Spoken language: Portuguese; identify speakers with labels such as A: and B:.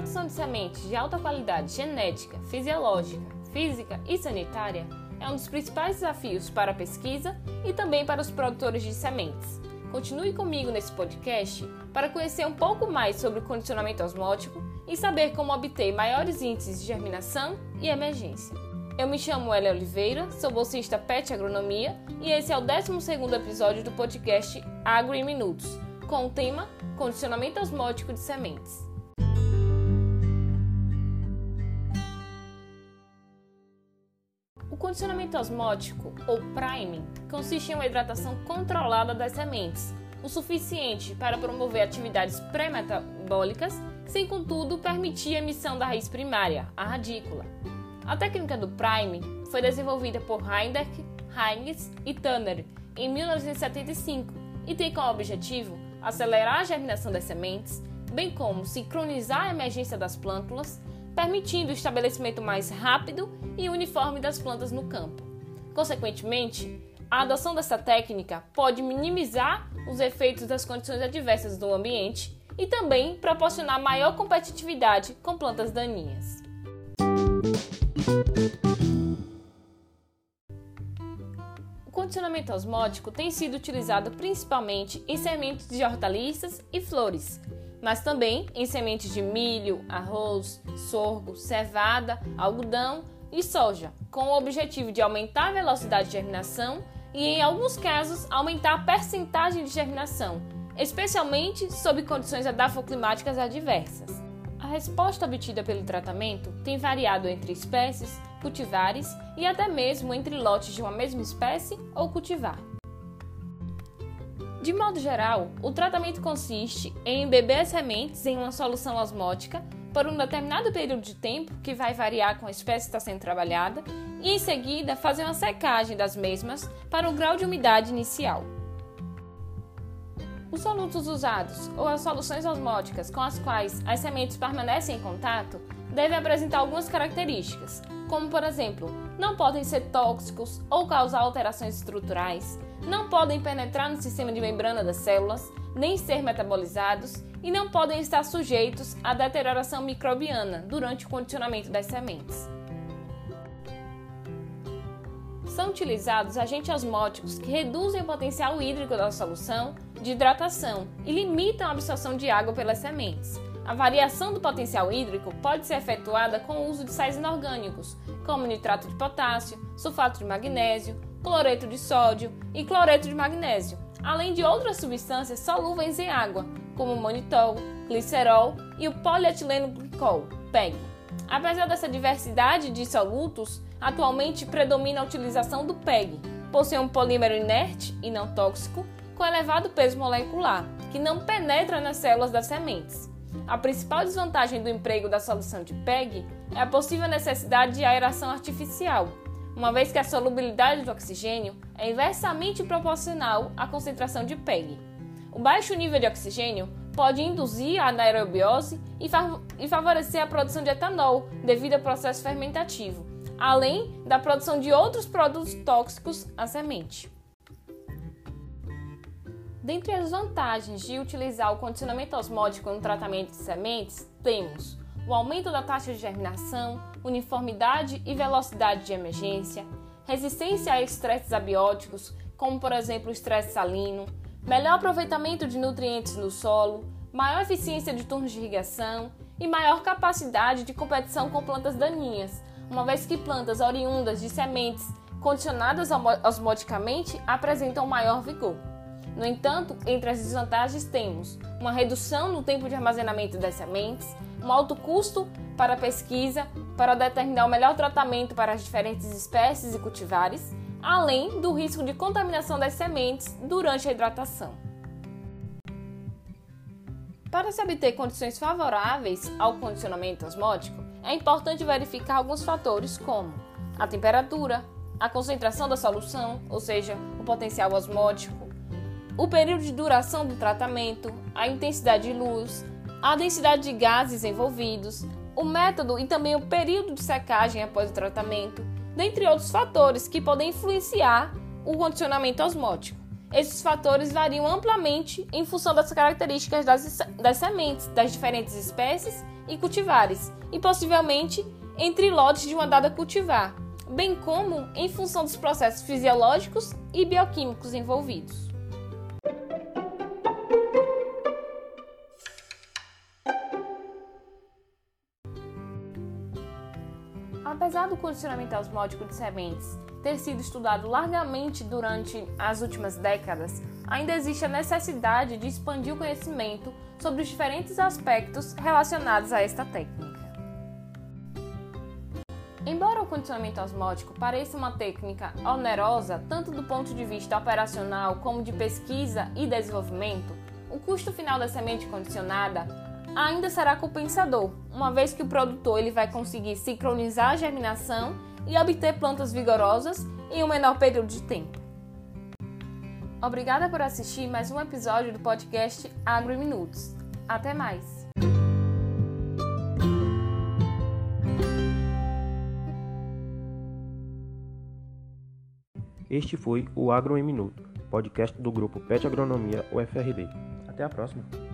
A: produção de sementes de alta qualidade genética, fisiológica, física e sanitária é um dos principais desafios para a pesquisa e também para os produtores de sementes. Continue comigo nesse podcast para conhecer um pouco mais sobre o condicionamento osmótico e saber como obter maiores índices de germinação e emergência. Eu me chamo Elia Oliveira, sou bolsista PET Agronomia e esse é o 12º episódio do podcast Agro em Minutos, com o tema Condicionamento Osmótico de Sementes. Condicionamento osmótico, ou priming, consiste em uma hidratação controlada das sementes, o suficiente para promover atividades pré-metabólicas, sem contudo permitir a emissão da raiz primária, a radícula. A técnica do priming foi desenvolvida por Heinrich, Heinz e Tanner em 1975 e tem como objetivo acelerar a germinação das sementes, bem como sincronizar a emergência das plântulas, permitindo o estabelecimento mais rápido e uniforme das plantas no campo. Consequentemente, a adoção dessa técnica pode minimizar os efeitos das condições adversas do ambiente e também proporcionar maior competitividade com plantas daninhas. O condicionamento osmótico tem sido utilizado principalmente em sementes de hortaliças e flores, mas também em sementes de milho, arroz, sorgo, cevada, algodão e soja, com o objetivo de aumentar a velocidade de germinação e, em alguns casos, aumentar a percentagem de germinação, especialmente sob condições edafoclimáticas adversas. A resposta obtida pelo tratamento tem variado entre espécies, cultivares e até mesmo entre lotes de uma mesma espécie ou cultivar. De modo geral, o tratamento consiste em embeber as sementes em uma solução osmótica por um determinado período de tempo, que vai variar com a espécie que está sendo trabalhada, e em seguida fazer uma secagem das mesmas para o grau de umidade inicial. Os solutos usados ou as soluções osmóticas com as quais as sementes permanecem em contato devem apresentar algumas características, como por exemplo, não podem ser tóxicos ou causar alterações estruturais, não podem penetrar no sistema de membrana das células, nem ser metabolizados e não podem estar sujeitos à deterioração microbiana durante o condicionamento das sementes. São utilizados agentes osmóticos que reduzem o potencial hídrico da solução de hidratação e limitam a absorção de água pelas sementes. A variação do potencial hídrico pode ser efetuada com o uso de sais inorgânicos, como nitrato de potássio, sulfato de magnésio, cloreto de sódio e cloreto de magnésio, além de outras substâncias solúveis em água, como manitol, glicerol e o polietileno glicol, PEG. Apesar dessa diversidade de solutos, atualmente predomina a utilização do PEG, por ser um polímero inerte e não tóxico, com elevado peso molecular, que não penetra nas células das sementes. A principal desvantagem do emprego da solução de PEG é a possível necessidade de aeração artificial, uma vez que a solubilidade do oxigênio é inversamente proporcional à concentração de PEG. O baixo nível de oxigênio pode induzir a anaerobiose e favorecer a produção de etanol devido ao processo fermentativo, além da produção de outros produtos tóxicos à semente. Dentre as vantagens de utilizar o condicionamento osmótico no tratamento de sementes, temos o aumento da taxa de germinação, uniformidade e velocidade de emergência, resistência a estresses abióticos, como por exemplo o estresse salino, melhor aproveitamento de nutrientes no solo, maior eficiência de turnos de irrigação e maior capacidade de competição com plantas daninhas, uma vez que plantas oriundas de sementes condicionadas osmoticamente apresentam maior vigor. No entanto, entre as desvantagens temos uma redução no tempo de armazenamento das sementes, um alto custo para a pesquisa para determinar o melhor tratamento para as diferentes espécies e cultivares, além do risco de contaminação das sementes durante a hidratação. Para se obter condições favoráveis ao condicionamento osmótico, é importante verificar alguns fatores como a temperatura, a concentração da solução, ou seja, o potencial osmótico, o período de duração do tratamento, a intensidade de luz, a densidade de gases envolvidos, o método e também o período de secagem após o tratamento, dentre outros fatores que podem influenciar o condicionamento osmótico. esses fatores variam amplamente em função das características das, das sementes das diferentes espécies e cultivares, e possivelmente entre lotes de uma dada cultivar, bem como em função dos processos fisiológicos e bioquímicos envolvidos. Apesar do condicionamento osmótico de sementes ter sido estudado largamente durante as últimas décadas, ainda existe a necessidade de expandir o conhecimento sobre os diferentes aspectos relacionados a esta técnica. Embora o condicionamento osmótico pareça uma técnica onerosa tanto do ponto de vista operacional como de pesquisa e desenvolvimento, o custo final da semente condicionada ainda será compensador, uma vez que o produtor ele vai conseguir sincronizar a germinação e obter plantas vigorosas em um menor período de tempo. Obrigada por assistir mais um episódio do podcast Agro Minutos. Até mais!
B: Este foi o Agro em Minuto, podcast do grupo PET Agronomia UFRB. Até a próxima!